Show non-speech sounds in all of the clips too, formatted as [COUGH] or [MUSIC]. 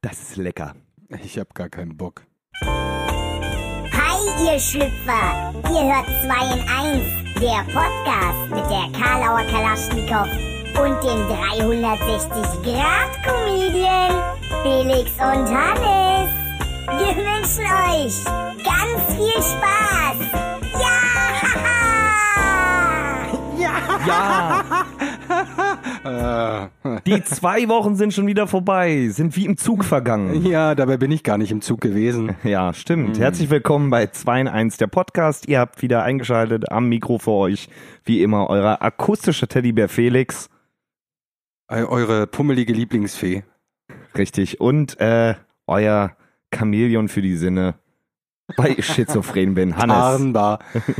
Das ist lecker. Ich hab gar keinen Bock. Hi, ihr Schlüpfer! Ihr hört 2 in 1, der Podcast mit der Karlauer Kalaschnikow und dem 360-Grad-Comedian Felix und Hannes. Wir wünschen euch ganz viel Spaß! Ja! [LAUGHS] Ja, [LAUGHS] [LAUGHS] Äh, die zwei Wochen sind schon wieder vorbei, sind wie im Zug vergangen. ja, dabei bin ich gar nicht im Zug gewesen. Ja, stimmt. Herzlich willkommen bei 2 in 1, der Podcast. Ihr habt wieder eingeschaltet am Mikro für euch, wie immer, euer akustischer Teddybär Felix. Eu- Eure pummelige Lieblingsfee. Richtig. Und äh, euer Chamäleon für die Sinne, weil ich schizophren bin. Hannes. Tarnbar.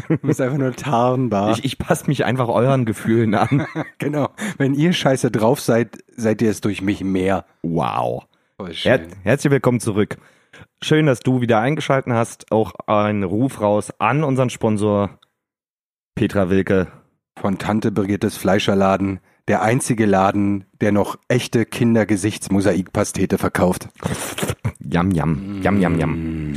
Du bist einfach nur tarnbar. Ich, ich passe mich einfach euren Gefühlen an. [LAUGHS] genau. Wenn ihr scheiße drauf seid, seid ihr es durch mich mehr. Wow. Oh, Her herzlich willkommen zurück. Schön, dass du wieder eingeschaltet hast. Auch ein Ruf raus an unseren Sponsor Petra Wilke. Von Tante Brigittes Fleischerladen. Der einzige Laden, der noch echte Kindergesichtsmosaikpastete verkauft. [LAUGHS] Yam, yam, yam, yam, yam.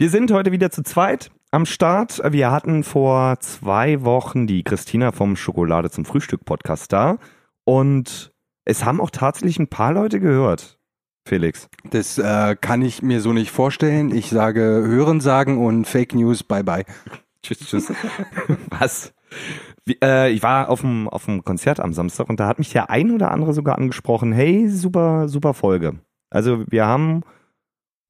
Wir sind heute wieder zu zweit am Start. Wir hatten vor zwei Wochen die Christina vom Schokolade zum Frühstück Podcast da. Und es haben auch tatsächlich ein paar Leute gehört. Felix. Das äh, kann ich mir so nicht vorstellen. Ich sage Hören sagen und Fake News, bye bye. [LAUGHS] Tschüss, tschüss. Was? Wie, äh, ich war auf dem, auf dem Konzert am Samstag und da hat mich der ein oder andere sogar angesprochen, hey, super, super Folge. Also wir haben,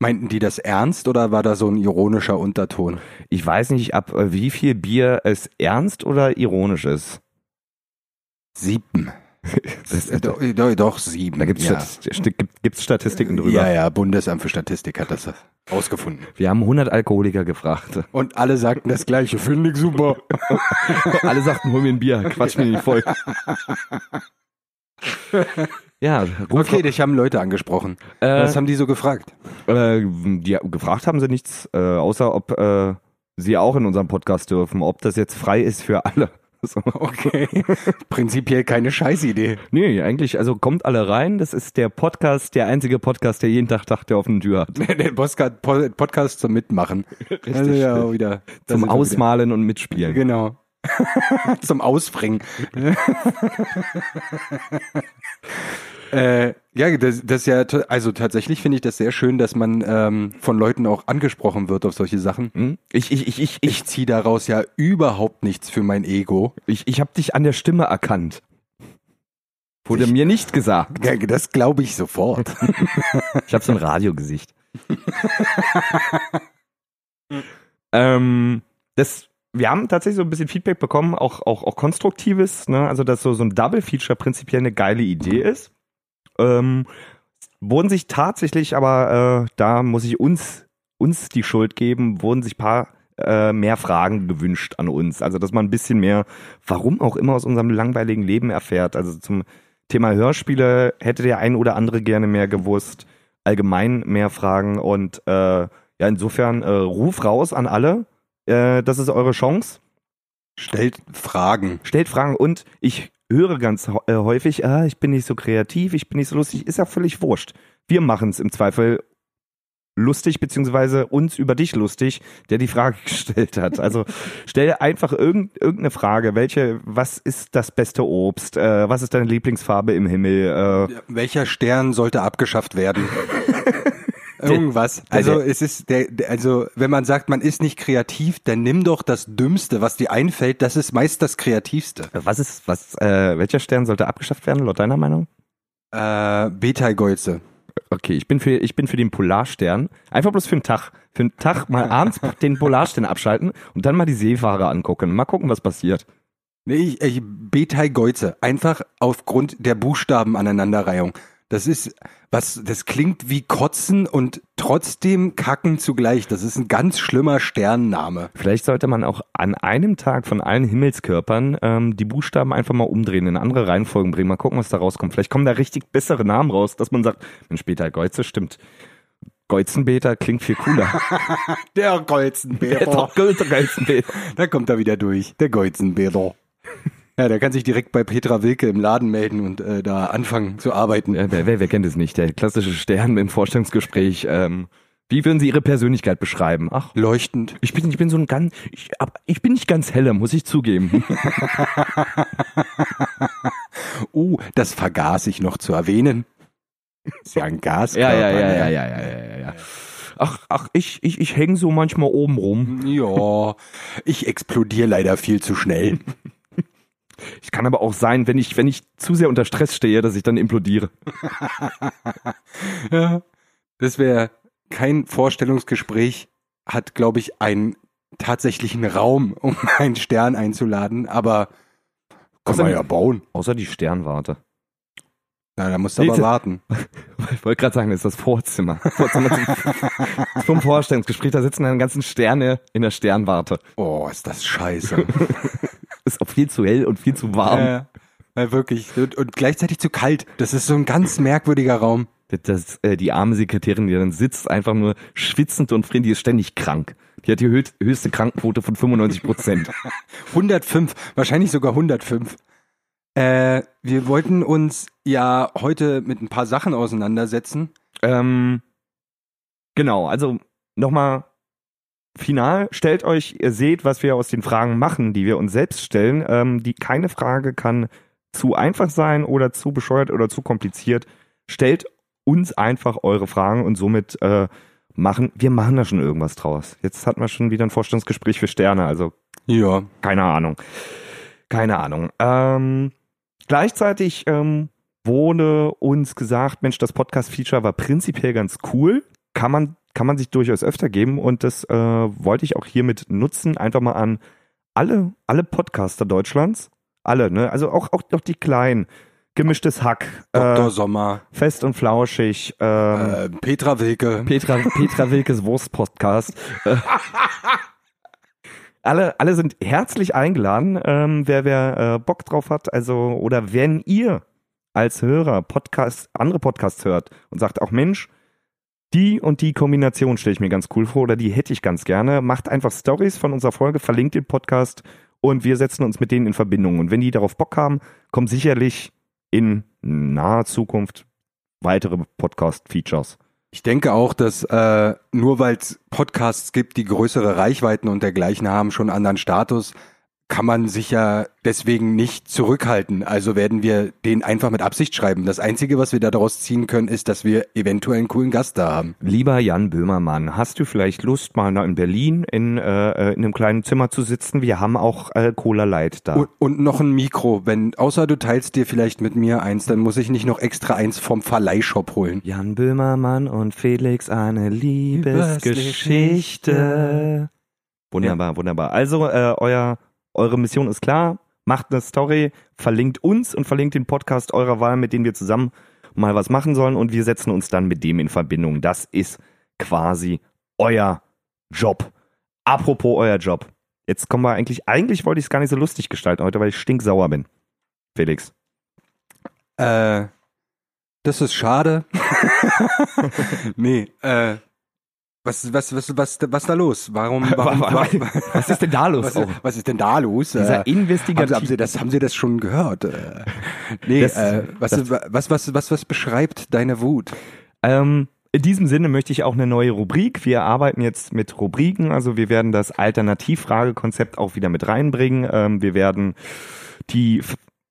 Meinten die das ernst oder war da so ein ironischer Unterton? ich weiß nicht, ab äh, wie viel Bier es ernst oder ironisch ist. Sieben. [LAUGHS] Doch, doch, doch, sieben. da gibt's, ja. Stati- gibt, gibt's Statistiken drüber. Ja, ja, Bundesamt für Statistik hat das rausgefunden. Wir haben 100 Alkoholiker gefragt. Und alle sagten das Gleiche. Finde ich super. [LAUGHS] Alle sagten, hol mir ein Bier, quatsch mir nicht voll. [LAUGHS] ja, Okay, dich haben Leute angesprochen. äh, Was haben die so gefragt? Äh, die, gefragt haben sie nichts, äh, außer ob äh, sie auch in unserem Podcast dürfen, ob das jetzt frei ist für alle. [LAUGHS] So. Okay. Prinzipiell keine Scheißidee. Nee, eigentlich, also kommt alle rein. Das ist der Podcast, der einzige Podcast, der jeden Tag Dach der offenen Tür hat. [LAUGHS] Der Podcast, zum Mitmachen. also ja, wieder. Zum Ausmalen und Mitspielen. Wieder. Genau. [LAUGHS] zum Ausbringen. Äh, ja, das, das ist ja, also tatsächlich finde ich das sehr schön, dass man ähm, von Leuten auch angesprochen wird auf solche Sachen. Hm? Ich, ich, ich, ich, ich, ziehe daraus ja überhaupt nichts für mein Ego. ich, ich habe dich an der Stimme erkannt. Wurde Ich- mir nicht gesagt. Ja, Das glaube ich sofort. [LAUGHS] Ich habe so ein Radiogesicht. [LAUGHS] ähm, das, wir haben tatsächlich so ein bisschen Feedback bekommen, auch, auch, auch konstruktives, ne? also dass so, so ein Double-Feature prinzipiell eine geile Idee ist. Ähm, wurden sich tatsächlich, aber äh, da muss ich uns, uns die Schuld geben, wurden sich paar äh, mehr Fragen gewünscht an uns. Also dass man ein bisschen mehr, warum auch immer aus unserem langweiligen Leben erfährt. Also zum Thema Hörspiele hätte der ein oder andere gerne mehr gewusst, allgemein mehr Fragen und äh, ja, insofern äh, Ruf raus an alle. Äh, das ist eure Chance. Stellt Fragen. Stellt Fragen und ich höre ganz äh, häufig, ah, ich bin nicht so kreativ, ich bin nicht so lustig, ist ja völlig wurscht. Wir machen es im Zweifel lustig, beziehungsweise uns über dich lustig, der die Frage [LAUGHS] gestellt hat. Also stell einfach irgend, irgendeine Frage. Welche, was ist das beste Obst? Äh, was ist deine Lieblingsfarbe im Himmel? Äh, Welcher Stern sollte abgeschafft werden? [LAUGHS] Irgendwas. Also der- es ist der, also wenn man sagt, man ist nicht kreativ, dann nimm doch das Dümmste, was dir einfällt. Das ist meist das Kreativste. was ist, was, äh, welcher Stern sollte abgeschafft werden, laut deiner Meinung? Äh, Betelgeuse. Okay, ich bin für, ich bin für den Polarstern. Einfach bloß für einen Tag. Für einen Tag mal [LAUGHS] abends den Polarstern abschalten und dann mal die Seefahrer angucken. Mal gucken, was passiert. Nee, ich, ich, Betelgeuse. Einfach aufgrund der Buchstabenaneinanderreihung. Das ist, was, das klingt wie Kotzen und trotzdem Kacken zugleich. Das ist ein ganz schlimmer Sternname. Vielleicht sollte man auch an einem Tag von allen Himmelskörpern ähm, die Buchstaben einfach mal umdrehen, in andere Reihenfolgen bringen, mal gucken, was da rauskommt. Vielleicht kommen da richtig bessere Namen raus, dass man sagt, Mensch, Peter Geuze stimmt. Geuzenbeter klingt viel cooler. [LAUGHS] Der Golzenbeter. Geuzenbeter. Da kommt er wieder durch. Der Golzenbeter. Ja, der kann sich direkt bei Petra Wilke im Laden melden und äh, da anfangen zu arbeiten. Äh, wer, wer, wer kennt es nicht? Der klassische Stern im Vorstellungsgespräch. Ähm, wie würden Sie Ihre Persönlichkeit beschreiben? Ach, Leuchtend. ich bin, ich bin so ein ganz, ich, ab, ich bin nicht ganz heller, muss ich zugeben. Oh, [LAUGHS] das vergaß ich noch zu erwähnen. Ist ja ein Gaskörper. ja, ja, ja, ne? ja, ja, ja, ja, ja. Ach, ach, ich, ich, ich hänge so manchmal oben rum. Ja, ich explodiere leider viel zu schnell. [LAUGHS] Ich kann aber auch sein, wenn ich, wenn ich zu sehr unter Stress stehe, dass ich dann implodiere. [LAUGHS] Ja, das wäre kein Vorstellungsgespräch, hat, glaube ich, einen tatsächlichen Raum, [LAUGHS] um einen Stern einzuladen, aber kann man ja bauen. Außer die Sternwarte. Na, da musst du aber warten. [LAUGHS] Ich wollte gerade sagen, das ist das Vorzimmer. Vorzimmer zum, zum Vorstellungsgespräch, da sitzen dann ganzen Sterne in der Sternwarte. Oh, ist das scheiße. Ist auch viel zu hell und viel zu warm. ja, ja, wirklich. Und, und gleichzeitig zu kalt. Das ist so ein ganz merkwürdiger Raum. Das, das, äh, die arme Sekretärin, die dann sitzt, einfach nur schwitzend und friert, die ist ständig krank. Die hat die höch- höchste Krankenquote von 95 Prozent. [LAUGHS] 105, wahrscheinlich sogar 105. Äh, wir wollten uns ja heute mit ein paar Sachen auseinandersetzen. ähm, genau, also nochmal final, stellt euch, ihr seht, was wir aus den Fragen machen, die wir uns selbst stellen. Ähm, die keine Frage kann zu einfach sein oder zu bescheuert oder zu kompliziert. Stellt uns einfach eure Fragen und somit äh, machen, wir machen da schon irgendwas draus. Jetzt hatten wir schon wieder ein Vorstellungsgespräch für Sterne, also Ja. keine Ahnung. Keine Ahnung. Ähm, gleichzeitig ähm, wurde uns gesagt, Mensch, das Podcast-Feature war prinzipiell ganz cool. Kann man, kann man sich durchaus öfter geben und das äh, wollte ich auch hiermit nutzen, einfach mal an alle, alle Podcaster Deutschlands. Alle, ne? Also auch, auch, auch die kleinen. Gemischtes Hack, Dr. äh, Sommer, fest und flauschig, ähm, äh, Petra Wilke. Petra, Petra Wilkes Wurst-Podcast. Äh, alle, alle sind herzlich eingeladen, ähm, wer, wer äh, Bock drauf hat. Also, oder wenn ihr als Hörer Podcast, andere Podcasts hört und sagt auch, Mensch, die und die Kombination stelle ich mir ganz cool vor oder die hätte ich ganz gerne, macht einfach Stories von unserer Folge, verlinkt den Podcast und wir setzen uns mit denen in Verbindung. Und wenn die darauf Bock haben, kommen sicherlich in naher Zukunft weitere Podcast-Features. Ich denke auch, dass äh, nur weil es Podcasts gibt, die größere Reichweiten und dergleichen haben, schon anderen Status, kann man sich ja deswegen nicht zurückhalten. Also werden wir den einfach mit Absicht schreiben. Das Einzige, was wir daraus ziehen können, ist, dass wir eventuell einen coolen Gast da haben. Lieber Jan Böhmermann, hast du vielleicht Lust, mal in Berlin in, äh, in einem kleinen Zimmer zu sitzen? Wir haben auch äh, Cola Light da. Und, und noch ein Mikro. Wenn, außer du teilst dir vielleicht mit mir eins, dann muss ich nicht noch extra eins vom Verleihshop holen. Jan Böhmermann und Felix, eine Liebesgeschichte. Wunderbar, wunderbar. Also, äh, euer, eure Mission ist klar. Macht eine Story, verlinkt uns und verlinkt den Podcast eurer Wahl, mit dem wir zusammen mal was machen sollen und wir setzen uns dann mit dem in Verbindung. Das ist quasi euer Job. Apropos euer Job. Jetzt kommen wir eigentlich, eigentlich wollte ich es gar nicht so lustig gestalten heute, weil ich stinksauer bin. Felix. Äh, das ist schade. [LAUGHS] nee, äh, was, was, was, was, was da los? Warum, warum, [LAUGHS] warum Was ist denn da los? was, Oh, was ist denn da los? dieser Äh, haben, Sie, investigative haben, Sie das, haben Sie das schon gehört? Äh, nee, Das- äh, was, das- was, was, was, was beschreibt deine Wut? Ähm, in diesem Sinne möchte ich auch eine neue Rubrik. Wir arbeiten jetzt mit Rubriken, also wir werden das Alternativfragekonzept auch wieder mit reinbringen. Ähm, wir werden die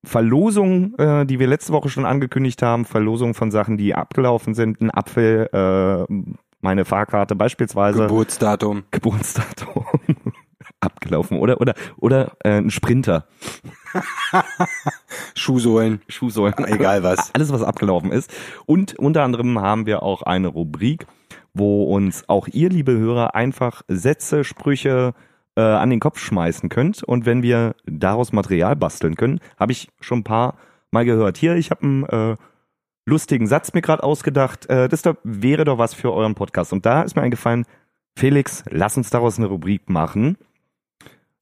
Verlosung, äh, die wir letzte Woche schon angekündigt haben, Verlosung von Sachen, die abgelaufen sind, ein Apfel, äh, meine Fahrkarte beispielsweise, Geburtsdatum. Geburtsdatum [LAUGHS] abgelaufen oder oder oder äh, ein Sprinter, [LAUGHS] Schuhsohlen. Schuhsohlen, Egal was. [LAUGHS] alles, was abgelaufen ist. Und unter anderem haben wir auch eine Rubrik, wo uns auch ihr, liebe Hörer, einfach Sätze, Sprüche äh, an den Kopf schmeißen könnt. Und wenn wir daraus Material basteln können, habe ich schon ein paar Mal gehört. Hier, ich habe einen äh, lustigen Satz mir gerade ausgedacht. Äh, das da wäre doch was für euren Podcast. Und da ist mir eingefallen, Felix, lass uns daraus eine Rubrik machen,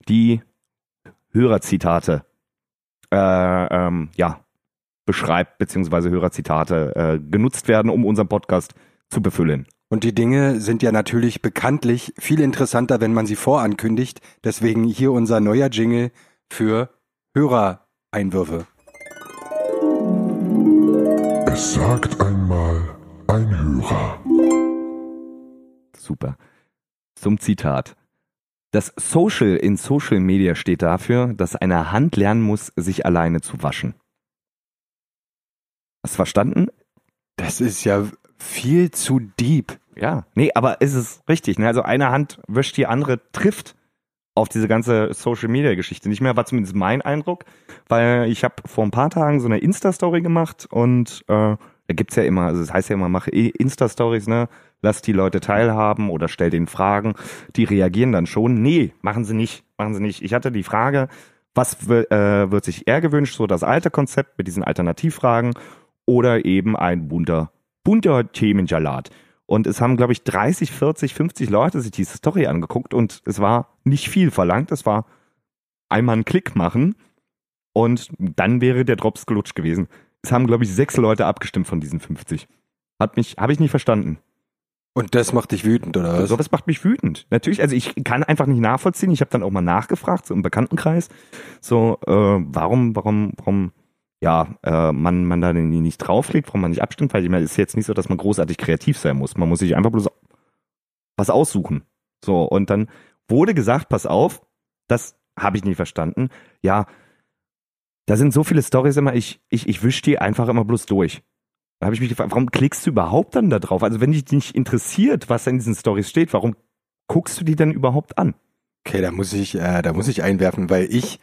die Hörerzitate äh, ähm, ja, beschreibt, beziehungsweise Hörerzitate äh, genutzt werden, um unseren Podcast zu befüllen. Und die Dinge sind ja natürlich bekanntlich viel interessanter, wenn man sie vorankündigt. Deswegen hier unser neuer Jingle für Einwürfe. Es sagt einmal ein Hörer. Super. Zum Zitat. Das Social in Social Media steht dafür, dass eine Hand lernen muss, sich alleine zu waschen. Hast du verstanden? Das ist ja viel zu deep. Ja. Nee, aber ist es richtig. Ne? Also eine Hand wäscht die andere, trifft auf diese ganze Social Media Geschichte nicht mehr, war zumindest mein Eindruck, weil ich habe vor ein paar Tagen so eine Insta-Story gemacht und äh, da gibt's ja immer, also das heißt ja immer, mache eh Insta-Stories, ne? Lass die Leute teilhaben oder stell denen Fragen. Die reagieren dann schon. Nee, machen sie nicht. Machen sie nicht. Ich hatte die Frage, was äh, wird sich eher gewünscht, so das alte Konzept mit diesen Alternativfragen oder eben ein bunter, bunter Themensalat. Und es haben, glaube ich, 30, 40, 50 Leute sich diese Story angeguckt und es war nicht viel verlangt. Es war einmal einen Klick machen und dann wäre der Drops gelutscht gewesen. Es haben, glaube ich, sechs Leute abgestimmt von diesen 50. Hat mich, habe ich nicht verstanden. Und das macht dich wütend, oder was? Sowas macht mich wütend. Natürlich, also ich kann einfach nicht nachvollziehen. Ich habe dann auch mal nachgefragt, so im Bekanntenkreis, so, äh, warum, warum, warum, ja, äh, man, man da nicht draufklickt, warum man nicht abstimmt, weil ich meine, es ist jetzt nicht so, dass man großartig kreativ sein muss. Man muss sich einfach bloß was aussuchen. So, und dann wurde gesagt, pass auf, das habe ich nicht verstanden. Ja, da sind so viele Stories immer, ich, ich, ich wisch die einfach immer bloß durch. Da habe ich mich gefragt, warum klickst du überhaupt dann da drauf? Also wenn dich nicht interessiert, was in diesen Stories steht, warum guckst du die denn überhaupt an? Okay, da muss ich, äh, da muss ich einwerfen, weil ich,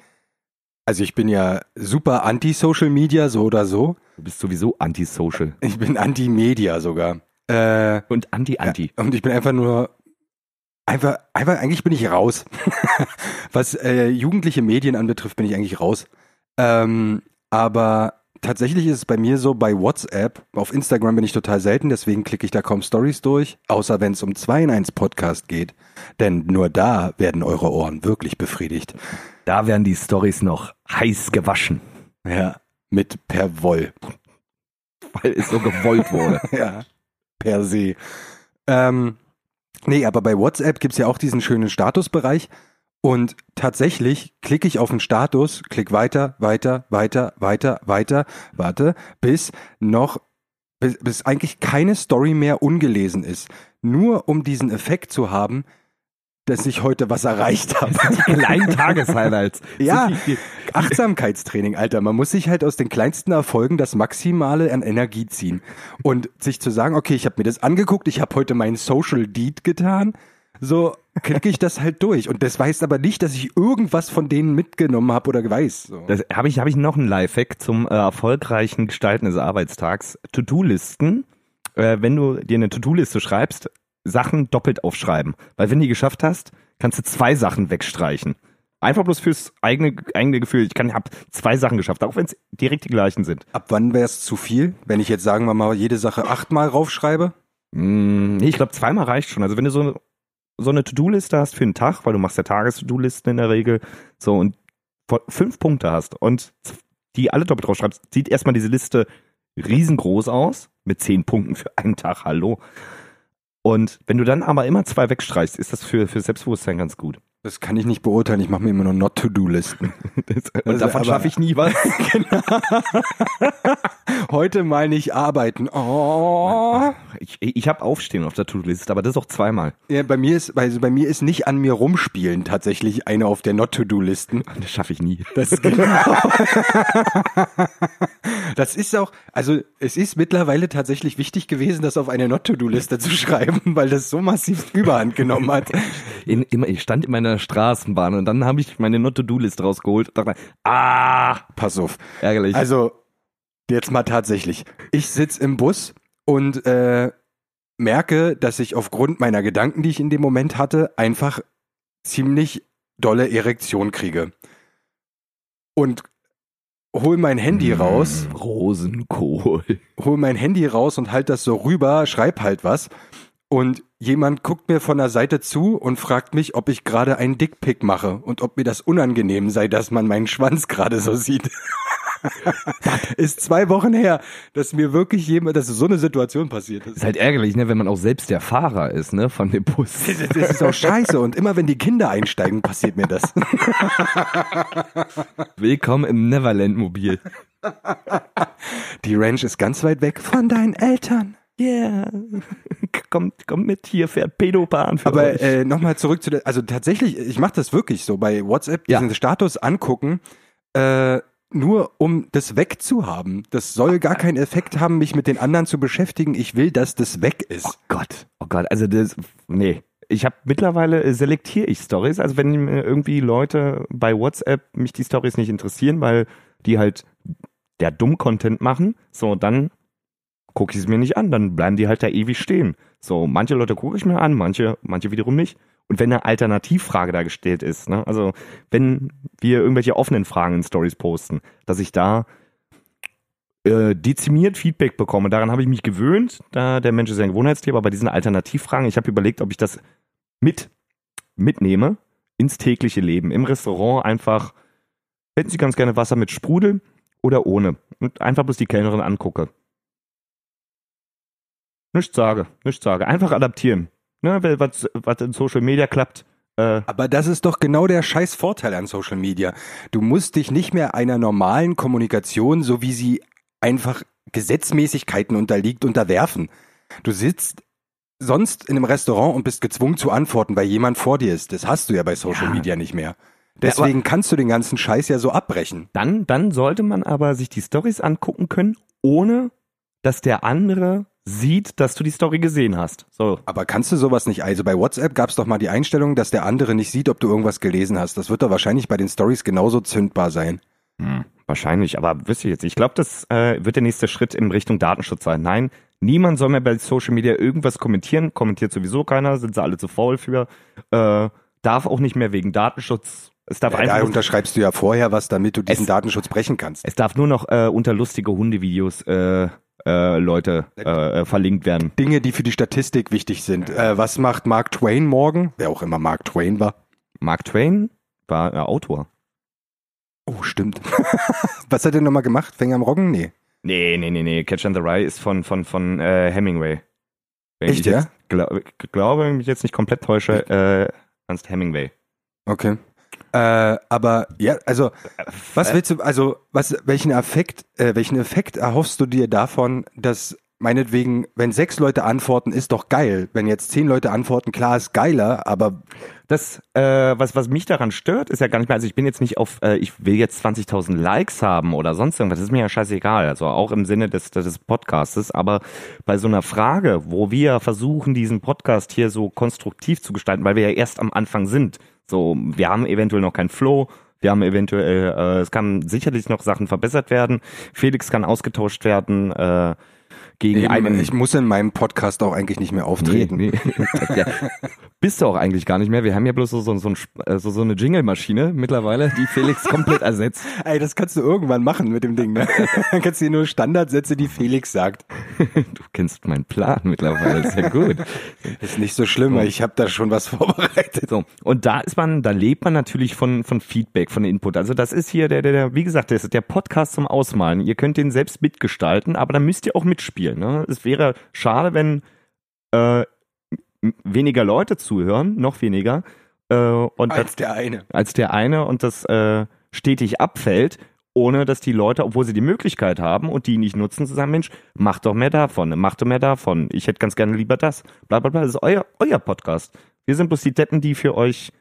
also ich bin ja super anti-Social Media, so oder so. Du bist sowieso antisocial [LAUGHS] Ich bin anti-Media sogar. Äh, und anti-anti. und ich bin einfach nur, einfach, einfach, eigentlich bin ich raus. [LAUGHS] Was äh, jugendliche Medien anbetrifft, bin ich eigentlich raus. Ähm, aber tatsächlich ist es bei mir so, bei WhatsApp, auf Instagram bin ich total selten, deswegen klicke ich da kaum Stories durch, außer wenn es um 2 in 1 Podcast geht. Denn nur da werden eure Ohren wirklich befriedigt. Da werden die Stories noch heiß gewaschen, Ja. Mit per Woll. weil es so gewollt wurde. [LAUGHS] ja. Per se. Ähm, nee, aber bei WhatsApp gibt's ja auch diesen schönen Statusbereich. Und tatsächlich klicke ich auf den Status, klick weiter, weiter, weiter, weiter, weiter, warte, bis noch, bis, bis eigentlich keine Story mehr ungelesen ist. Nur um diesen Effekt zu haben, dass ich heute was erreicht habe. Kleinen Tageshighlights. [LAUGHS] Ja, die- Achtsamkeitstraining, Alter. Man muss sich halt aus den kleinsten Erfolgen das Maximale an Energie ziehen. Und sich zu sagen, okay, ich habe mir das angeguckt, ich habe heute meinen Social Deed getan, so klicke ich das halt durch. Und das heißt aber nicht, dass ich irgendwas von denen mitgenommen habe oder weiß. So. Habe ich, hab ich noch einen Lifehack zum äh, erfolgreichen Gestalten des Arbeitstags. To-Do-Listen. Äh, wenn du dir eine To-Do-Liste schreibst, Sachen doppelt aufschreiben. Weil wenn du die geschafft hast, kannst du zwei Sachen wegstreichen. Einfach bloß fürs eigene, eigene Gefühl. Ich kann, habe zwei Sachen geschafft, auch wenn es direkt die gleichen sind. Ab wann wäre es zu viel, wenn ich jetzt sagen wir mal jede Sache achtmal raufschreibe? Mm, nee, ich glaube, zweimal reicht schon. Also wenn du so, so eine To-Do-Liste hast für einen Tag, weil du machst ja Tages-To-Do-Listen in der Regel, so und fünf Punkte hast und die alle doppelt draufschreibst, sieht erstmal diese Liste riesengroß aus, mit zehn Punkten für einen Tag, hallo. Und wenn du dann aber immer zwei wegstreichst, ist das für, für Selbstbewusstsein ganz gut. Das kann ich nicht beurteilen. Ich mache mir immer nur Not-to-Do-Listen. [LAUGHS] und Also, davon schaffe ich nie was. [LAUGHS] [LAUGHS] Heute mal nicht arbeiten. Oh. Ich, ich habe Aufstehen auf der To-Do-Liste, aber das auch zweimal. Ja, bei mir ist, also bei mir ist nicht an mir rumspielen tatsächlich eine auf der Not-to-Do-Listen. Das schaffe ich nie. Das genau. das ist auch, also es ist mittlerweile tatsächlich wichtig gewesen, das auf eine Not-to-Do-Liste zu schreiben, weil das so massiv Überhand genommen hat. In, immer, ich stand in meiner Straßenbahn und dann habe ich meine Not-to-Do-List rausgeholt und dachte, ah, Pass auf. ärgerlich. Also, jetzt mal tatsächlich. Ich sitz im Bus und äh, merke, dass ich aufgrund meiner Gedanken, die ich in dem Moment hatte, einfach ziemlich dolle Erektion kriege. Und hol mein Handy raus, Rosenkohl. hol mein Handy raus und halt das so rüber, schreib halt was. Und jemand guckt mir von der Seite zu und fragt mich, ob ich gerade einen Dickpick mache und ob mir das unangenehm sei, dass man meinen Schwanz gerade so sieht. [LAUGHS] ist zwei Wochen her, dass mir wirklich jemand, dass so eine Situation passiert ist. Ist halt ärgerlich, ne, wenn man auch selbst der Fahrer ist, ne, von dem Bus. Das ist auch scheiße. Und immer wenn die Kinder einsteigen, passiert mir das. [LAUGHS] Willkommen im Neverland-Mobil. Die Ranch ist ganz weit weg von deinen Eltern. Yeah. Kommt, kommt mit, hier fährt Pedobahn für Aber euch. äh, nochmal zurück zu der, also tatsächlich, ich mache das wirklich so bei WhatsApp, Ja. diesen Status angucken, äh, nur um das wegzuhaben. Das soll gar keinen Effekt haben, mich mit den anderen zu beschäftigen. Ich will, dass das weg Oh ist. Gott, oh Gott, also das, nee. Ich habe mittlerweile äh, selektiere ich Stories, also wenn mir irgendwie Leute bei WhatsApp mich die Stories nicht interessieren, weil die halt der Dumm-Content machen, so dann gucke ich es mir nicht an, dann bleiben die halt da ewig stehen. So, manche Leute gucke ich mir an, manche, manche wiederum nicht. Und wenn eine Alternativfrage da gestellt ist, ne, also wenn wir irgendwelche offenen Fragen in Stories posten, dass ich da äh, dezimiert Feedback bekomme. Daran habe ich mich gewöhnt. Da der Mensch ist ein Gewohnheitstier, aber bei diesen Alternativfragen, ich habe überlegt, ob ich das mit mitnehme ins tägliche Leben. Im Restaurant einfach, hätten Sie ganz gerne Wasser mit Sprudel oder ohne? Und einfach bloß die Kellnerin angucke. Nichts sage, nichts sage. Einfach adaptieren. Ne, weil was, was in Social Media klappt, äh, Aber das ist doch genau der scheiß Vorteil an Social Media. Du musst dich nicht mehr einer normalen Kommunikation, so wie sie einfach Gesetzmäßigkeiten unterliegt, unterwerfen. Du sitzt sonst in einem Restaurant und bist gezwungen zu antworten, weil jemand vor dir ist. Das hast du ja bei Social Ja. Media nicht mehr. Deswegen kannst du den ganzen Scheiß ja so abbrechen. Dann, dann sollte man aber sich die Stories angucken können, ohne dass der andere sieht, dass du die Story gesehen hast. So. Aber kannst du sowas nicht? Also bei WhatsApp gab es doch mal die Einstellung, dass der andere nicht sieht, ob du irgendwas gelesen hast. Das wird doch wahrscheinlich bei den Stories genauso zündbar sein. Wahrscheinlich, aber wisst ihr jetzt, ich glaube, das äh, wird der nächste Schritt in Richtung Datenschutz sein. Nein, niemand soll mehr bei Social Media irgendwas kommentieren. Kommentiert sowieso keiner, sind sie alle zu faul für. Äh, darf auch nicht mehr wegen Datenschutz. Es darf Ja, einfach. da unterschreibst du ja vorher was, damit du diesen Es- Datenschutz brechen kannst. es darf nur noch äh, unter lustige Hundevideos äh, äh, Leute äh, äh, verlinkt werden. Dinge, die für die Statistik wichtig sind. Äh, was macht Mark Twain morgen? Wer auch immer Mark Twain war. Mark Twain war äh, Autor. Oh, stimmt. [LAUGHS] was hat er nochmal gemacht? Fänger am Roggen? Nee. Nee, nee, nee, nee. Catch and the Rye ist von, von, von äh, Hemingway. Wenn Echt, ich jetzt, Glaub, glaube, wenn ich mich jetzt nicht komplett täusche, äh, Ernst Hemingway. Okay. Äh, aber ja, also was willst du, also was, welchen Effekt, äh, welchen Effekt erhoffst du dir davon, dass meinetwegen, wenn sechs Leute antworten, ist doch geil. Wenn jetzt zehn Leute antworten, klar ist geiler, aber Das, äh, was, was mich daran stört, ist ja gar nicht mehr, also ich bin jetzt nicht auf, äh, ich will jetzt 20.000 Likes haben oder sonst irgendwas, das ist mir ja scheißegal, also auch im Sinne des, des Podcastes, aber bei so einer Frage, wo wir versuchen, diesen Podcast hier so konstruktiv zu gestalten, weil wir ja erst am Anfang sind, so, wir haben eventuell noch keinen Flow, wir haben eventuell, äh, es kann sicherlich noch Sachen verbessert werden, Felix kann ausgetauscht werden, äh, gegen eben, einen ich muss in meinem Podcast auch eigentlich nicht mehr auftreten. Nee, nee. [LAUGHS] ja, bist du auch eigentlich gar nicht mehr. Wir haben ja bloß so, so, so, ein, äh, so, so eine Jingle-Maschine mittlerweile, die Felix komplett ersetzt. [LAUGHS] Ey, das kannst du irgendwann machen mit dem Ding, ne? [LAUGHS] Dann kannst du dir nur Standardsätze, die Felix sagt. Du kennst meinen Plan mittlerweile, ist ja gut. Ist nicht so schlimm, ich habe da schon was vorbereitet. So, und da ist man, da lebt man natürlich von, von Feedback, von Input. Also das ist hier der, der, der, wie gesagt, das ist der Podcast zum Ausmalen. Ihr könnt den selbst mitgestalten, aber da müsst ihr auch mitspielen. Ne? Es wäre schade, wenn äh, weniger Leute zuhören, noch weniger. Äh, und das, Als der eine. als der eine und das äh, stetig abfällt, ohne dass die Leute, obwohl sie die Möglichkeit haben und die nicht nutzen, zu sagen, Mensch, mach doch mehr davon, mach doch mehr davon, ich hätte ganz gerne lieber das, bla bla bla, das ist euer, euer Podcast. Wir sind bloß die Deppen, die für euch,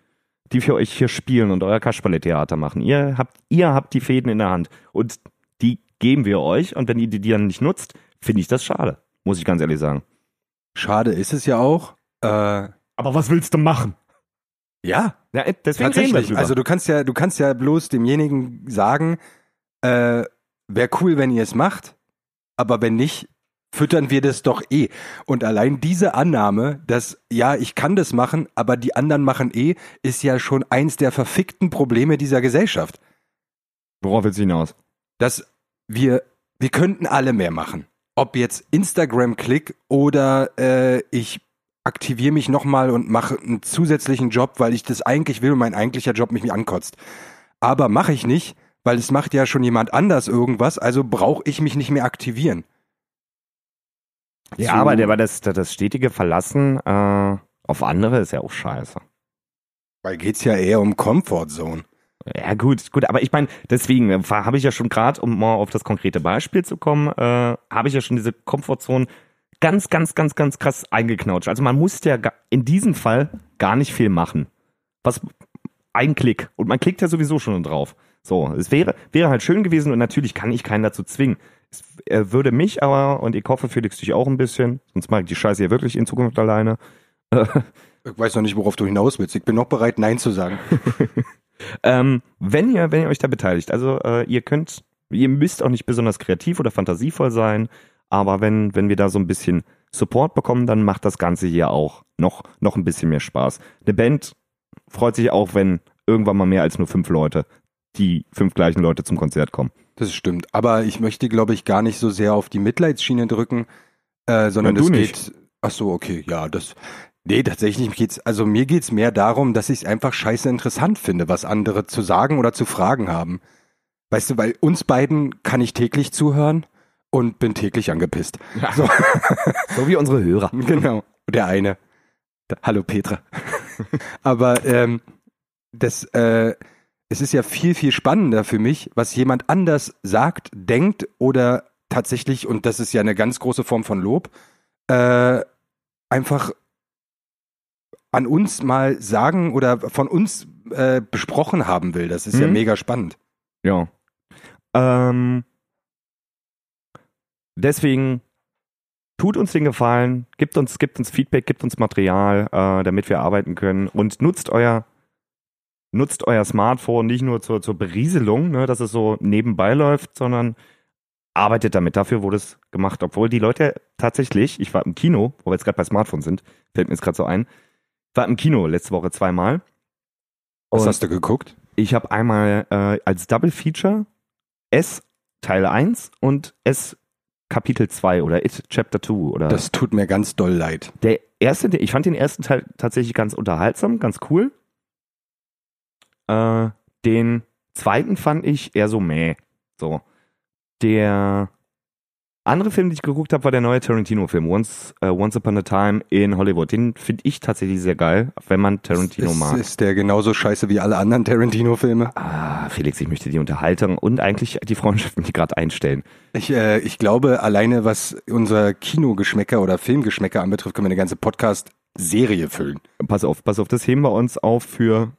die für euch hier spielen und euer Kasperle-Theater machen. Ihr habt, ihr habt die Fäden in der Hand und die geben wir euch und wenn ihr die, die dann nicht nutzt, finde ich das schade, muss ich ganz ehrlich sagen. Schade ist es ja auch. Äh, Aber was willst du machen? ja, Ja, deswegen reden wir Tatsächlich. Also du kannst ja, du kannst ja bloß demjenigen sagen, äh, wäre cool, wenn ihr es macht, aber wenn nicht, füttern wir das doch eh. Und allein diese Annahme, dass ja, ich kann das machen, aber die anderen machen eh, ist ja schon eins der verfickten Probleme dieser Gesellschaft. Worauf willst du hinaus? Dass wir, wir könnten alle mehr machen. Ob jetzt Instagram-Klick oder äh, ich aktiviere mich nochmal und mache einen zusätzlichen Job, weil ich das eigentlich will und mein eigentlicher Job mich ankotzt. Aber mache ich nicht, weil es macht ja schon jemand anders irgendwas, also brauche ich mich nicht mehr aktivieren. Ja, So- aber, der, aber das, das stetige Verlassen äh, auf andere ist ja auch scheiße. Weil geht's ja eher um Comfort Zone. Ja, gut, gut, aber ich meine, deswegen äh, habe ich ja schon gerade, um mal auf das konkrete Beispiel zu kommen, äh, habe ich ja schon diese Komfortzone ganz, ganz, ganz, ganz krass eingeknautscht. Also man muss ja in diesem Fall gar nicht viel machen. Was ein Klick. Und man klickt ja sowieso schon drauf. So, es wäre, wäre halt schön gewesen und natürlich kann ich keinen dazu zwingen. Es äh, würde mich aber, und ich hoffe, Felix dich auch ein bisschen, sonst mache ich die Scheiße ja wirklich in Zukunft alleine. Ich weiß noch nicht, worauf du hinaus willst. Ich bin noch bereit, Nein zu sagen. [LAUGHS] Ähm, wenn ihr, wenn ihr euch da beteiligt, also äh, ihr könnt, ihr müsst auch nicht besonders kreativ oder fantasievoll sein, aber wenn, wenn wir da so ein bisschen Support bekommen, dann macht das Ganze hier auch noch, noch ein bisschen mehr Spaß. Eine Band freut sich auch, wenn irgendwann mal mehr als nur fünf Leute, die fünf gleichen Leute zum Konzert kommen. Das stimmt. Aber ich möchte, glaube ich, gar nicht so sehr auf die Mitleidsschiene drücken, äh, sondern es geht. Ach so, okay, ja, das. Nee, tatsächlich geht's, also mir geht's mehr darum, dass ich es einfach scheiße interessant finde, was andere zu sagen oder zu fragen haben. Weißt du, weil uns beiden kann ich täglich zuhören und bin täglich angepisst. So, So wie unsere Hörer. [LAUGHS] genau. Der eine. Da, hallo Petra. [LAUGHS] Aber ähm, das, äh, es ist ja viel, viel spannender für mich, was jemand anders sagt, denkt oder tatsächlich, und das ist ja eine ganz große Form von Lob, äh, einfach an uns mal sagen oder von uns äh, besprochen haben will. Das ist ja Mhm. mega spannend. Ja. Ähm, deswegen tut uns den Gefallen, gibt uns, gibt uns Feedback, gibt uns Material, äh, damit wir arbeiten können und nutzt euer nutzt euer Smartphone nicht nur zur, zur Berieselung, ne, dass es so nebenbei läuft, sondern arbeitet damit. Dafür wurde es gemacht. Obwohl die Leute tatsächlich, ich war im Kino, wo wir jetzt gerade bei Smartphone sind, fällt mir jetzt gerade so ein, war im Kino letzte Woche zweimal. Was Und- hast du geguckt? ich habe einmal äh, als Double Feature S Teil 1 und S Kapitel 2 oder It Chapter 2 oder Das tut mir ganz doll leid. der erste, ich fand den ersten Teil tatsächlich ganz unterhaltsam, ganz cool. Äh, den zweiten fand ich eher so meh. So. Der andere Film, den ich geguckt habe, war der neue Tarantino-Film, Once, äh, Once Upon a Time in Hollywood. Den finde ich tatsächlich sehr geil, wenn man Tarantino ist, mag. ist der genauso scheiße wie alle anderen Tarantino-Filme? Ah, Felix, ich möchte die Unterhaltung und eigentlich die Freundschaft mit dir gerade einstellen. Ich, äh, ich glaube, alleine was unser Kinogeschmäcker oder Filmgeschmäcker anbetrifft, können wir eine ganze Podcast-Serie füllen. Pass auf, pass auf, das heben wir uns auf für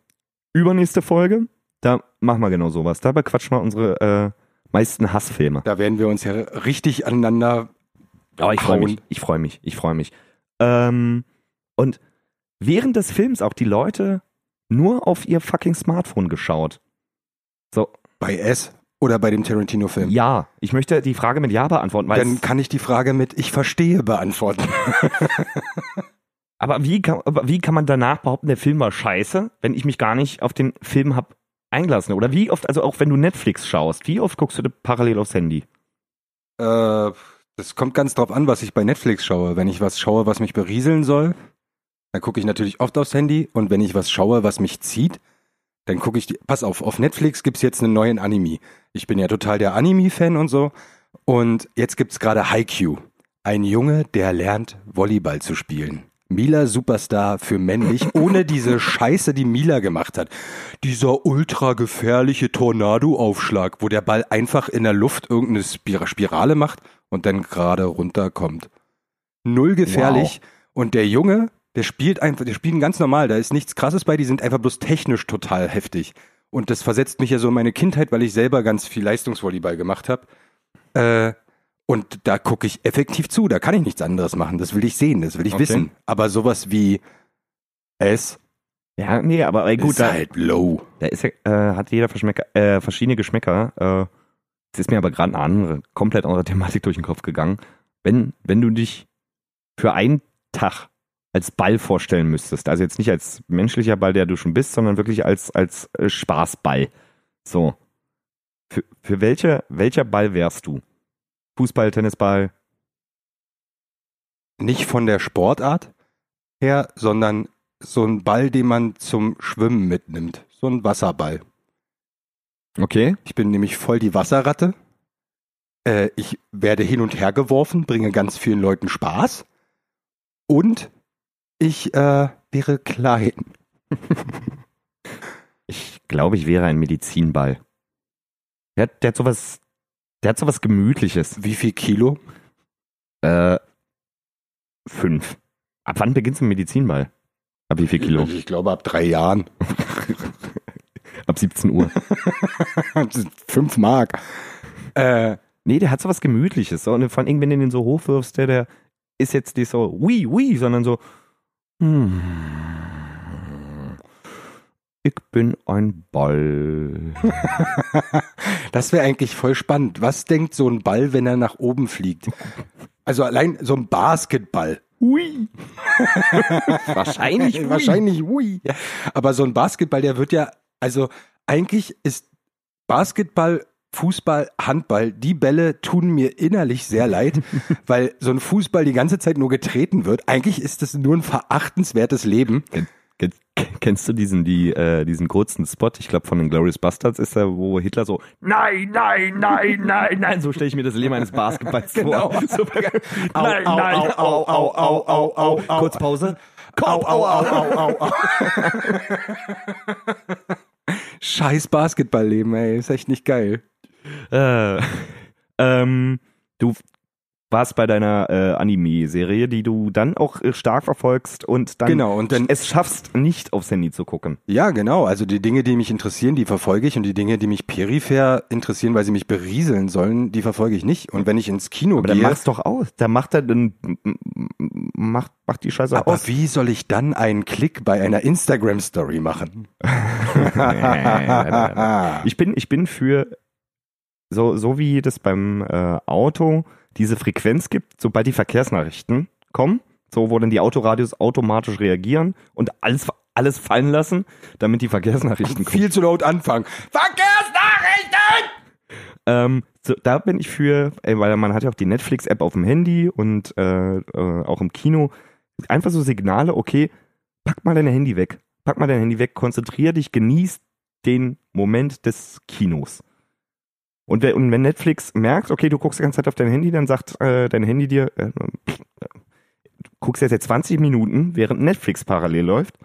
übernächste Folge. Da machen wir genau sowas. Da bequatschen wir unsere äh, meisten Hassfilme. Da werden wir uns ja richtig aneinander. Aber ich freue mich, ich freue mich, ich freue mich. Ähm, und während des Films auch die Leute nur auf ihr fucking Smartphone geschaut. So, Bei S oder bei dem Tarantino-Film. ja, ich möchte die Frage mit Ja beantworten, Dann kann ich die Frage mit Ich verstehe beantworten. [LAUGHS] aber wie kann, aber wie kann man danach behaupten, der Film war scheiße, wenn ich mich gar nicht auf den Film hab eingelassen? Oder wie oft, also auch wenn du Netflix schaust, wie oft guckst du parallel aufs Handy? äh, das kommt ganz drauf an, was ich bei Netflix schaue. Wenn ich was schaue, was mich berieseln soll, dann gucke ich natürlich oft aufs Handy. Und wenn ich was schaue, was mich zieht, dann gucke ich, die, pass auf, auf Netflix gibt's jetzt einen neuen Anime. Ich bin ja total der Anime-Fan und so. Und jetzt gibt's gerade Haikyuu. Ein Junge, der lernt, Volleyball zu spielen. Mila Superstar für männlich, [LAUGHS] ohne diese Scheiße, die Mila gemacht hat. Dieser ultra gefährliche Tornado-Aufschlag, wo der Ball einfach in der Luft irgendeine Spir Spirale macht und dann gerade runterkommt. Null gefährlich. Und der Junge, der spielt einfach, der spielt ganz normal, da ist nichts krasses bei, die sind einfach bloß technisch total heftig. Und das versetzt mich ja so in meine Kindheit, weil ich selber ganz viel Leistungsvolleyball gemacht habe. Äh, und da gucke ich effektiv zu, da kann ich nichts anderes machen. Das will ich sehen, das will ich Okay. wissen. Aber sowas wie es Ja, nee, aber ey, gut, ist da, halt low. da ist äh, hat jeder äh, verschiedene Geschmäcker. Äh, es ist mir aber gerade eine andere, komplett andere Thematik durch den Kopf gegangen. Wenn, wenn du dich für einen Tag als Ball vorstellen müsstest, also jetzt nicht als menschlicher Ball, der du schon bist, sondern wirklich als, als äh, Spaßball. So. Für, für welche, welcher Ball wärst du? Fußball, Tennisball? Nicht von der Sportart her, sondern so ein Ball, den man zum Schwimmen mitnimmt. So ein Wasserball. Okay. Ich bin nämlich voll die Wasserratte. Äh, ich werde hin und her geworfen, bringe ganz vielen Leuten Spaß. Und ich äh, wäre klein. [LAUGHS] Ich glaube, ich wäre ein Medizinball. Der, der hat sowas, der hat sowas Gemütliches. Wie viel Kilo? Äh, fünf. Ab wann beginnt ein Medizinball? Ab wie viel Kilo? Ich glaube ab drei Jahren. [LAUGHS] Ab 17 Uhr. [LAUGHS] Fünf Mark. Äh, Nee, der hat sowas Gemütliches. So. Und vor allem, wenn du den so hochwirfst, der, der ist jetzt nicht so, ui, ui, sondern so, hm, ich bin ein Ball. [LAUGHS] das wäre eigentlich voll spannend. Was denkt so ein Ball, wenn er nach oben fliegt? Also allein so ein Basketball. Ui. [LAUGHS] Wahrscheinlich. Ui. Wahrscheinlich, ui. Aber so ein Basketball, der wird ja, also eigentlich ist Basketball, Fußball, Handball, die Bälle tun mir innerlich sehr leid, [LAUGHS] weil so ein Fußball die ganze Zeit nur getreten wird. Eigentlich ist das nur ein verachtenswertes Leben. Ken- [LAUGHS] ken- Kennst du diesen, die, äh, diesen kurzen Spot? Ich glaube, von den Glorious Bastards ist er, wo Hitler so, nein, nein, nein, nein, nein, so stelle ich mir das Leben eines Basketballs [LAUGHS] Genau. vor. [LAUGHS] So, Au, nein, au, nein, au, au, au, au, au, au, au. Kurz Pause. Au, au, au, au, au, au. Scheiß Basketballleben, ey, ist echt nicht geil. Äh, ähm, du warst bei deiner äh, Anime-Serie, die du dann auch äh, stark verfolgst und dann Genau, und dann- es schaffst, nicht aufs Handy zu gucken. Ja, genau. Also die Dinge, die mich interessieren, die verfolge ich und die Dinge, die mich peripher interessieren, weil sie mich berieseln sollen, die verfolge ich nicht. Und wenn ich ins Kino Aber dann gehe, mach's doch aus. Da macht er dann macht, macht die Scheiße aber aus. wie soll ich dann einen Klick bei einer Instagram Story machen? [LAUGHS] ich bin, ich bin für so, so wie das beim äh, Auto diese Frequenz gibt, sobald die Verkehrsnachrichten kommen, so wo dann die Autoradios automatisch reagieren und alles, alles fallen lassen, damit die Verkehrsnachrichten kommen. Viel zu laut anfangen. Verkehrsnachrichten! Ähm, so, da bin ich für, ey, weil man hat ja auch die Netflix-App auf dem Handy und äh, äh, auch im Kino. Einfach so Signale, okay, pack mal dein Handy weg. Pack mal dein Handy weg, konzentrier dich, genieß den Moment des Kinos. Und, wer, und wenn Netflix merkt, okay, du guckst die ganze Zeit auf dein Handy, dann sagt äh, dein Handy dir, äh, pff, äh, du guckst jetzt, jetzt 20 Minuten, während Netflix parallel läuft,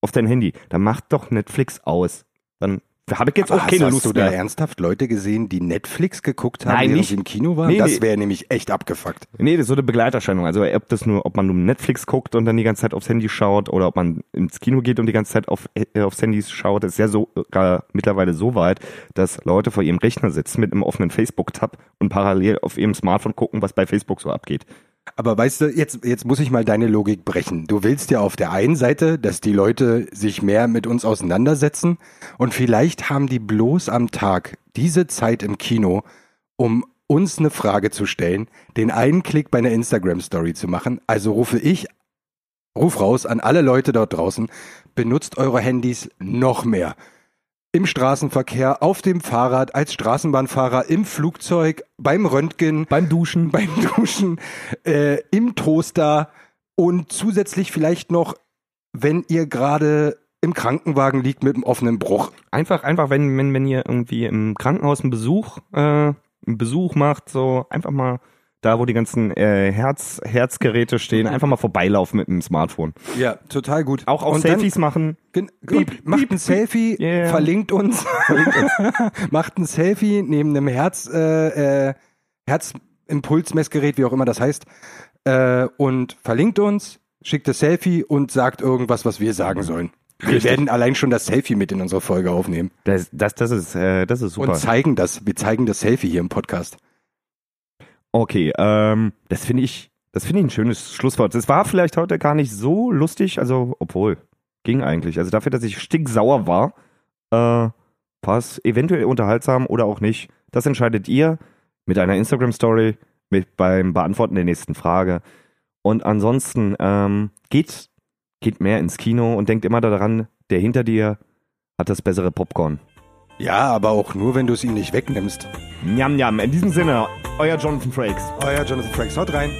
auf dein Handy. Dann macht doch Netflix aus. Dann habe ich jetzt auch hast, keine hast Lust du da mehr. ernsthaft Leute gesehen, die Netflix geguckt haben, Nein, nicht. im Kino waren? Nee, das nee. wäre nämlich echt abgefuckt. Nee, das ist so eine Begleiterscheinung. Also ob das nur, ob man nur Netflix guckt und dann die ganze Zeit aufs Handy schaut oder ob man ins Kino geht und die ganze Zeit auf, äh, aufs Handy schaut, ist ja so äh, mittlerweile so weit, dass Leute vor ihrem Rechner sitzen mit einem offenen Facebook-Tab und parallel auf ihrem Smartphone gucken, was bei Facebook so abgeht. Aber weißt du, jetzt, jetzt muss ich mal deine Logik brechen. Du willst ja auf der einen Seite, dass die Leute sich mehr mit uns auseinandersetzen und vielleicht haben die bloß am Tag diese Zeit im Kino, um uns eine Frage zu stellen, den einen Klick bei einer Instagram-Story zu machen. Also rufe ich, ruf raus an alle Leute dort draußen, benutzt eure Handys noch mehr. Im Straßenverkehr, auf dem Fahrrad, als Straßenbahnfahrer, im Flugzeug, beim Röntgen, Beim Duschen. [LAUGHS] beim Duschen, äh, im Toaster und zusätzlich vielleicht noch, wenn ihr gerade im Krankenwagen liegt mit einem offenen Bruch. Einfach, einfach, wenn, wenn, wenn ihr irgendwie im Krankenhaus einen Besuch, äh, einen Besuch macht, so einfach mal da, wo die ganzen äh, Herz, Herzgeräte stehen, einfach mal vorbeilaufen mit dem Smartphone. Ja, total gut. Auch auch Und dann- Selfies machen. Gen Piep, macht piep, ein Selfie, Yeah. verlinkt uns, [LAUGHS] macht ein Selfie neben einem Herz, äh, äh, Herzimpulsmessgerät, wie auch immer das heißt, äh, und verlinkt uns, schickt das Selfie und sagt irgendwas, was wir sagen sollen. Wir Richtig. werden allein schon das Selfie mit in unsere Folge aufnehmen Das, das, das ist, äh, das ist super. und zeigen das. Wir zeigen das Selfie hier im Podcast. Okay, ähm, das finde ich, das finde ich ein schönes Schlusswort. Das war vielleicht heute gar nicht so lustig, also obwohl ging eigentlich. Also dafür, dass ich stinksauer war, äh, war es eventuell unterhaltsam oder auch nicht. Das entscheidet ihr mit einer Instagram Story, mit beim Beantworten der nächsten Frage. Und ansonsten ähm, geht geht mehr ins Kino und denkt immer daran, der hinter dir hat das bessere Popcorn. Ja, aber auch nur, wenn du es ihm nicht wegnimmst. Njam, njam. In diesem Sinne, euer Jonathan Frakes. Euer Jonathan Frakes, haut rein.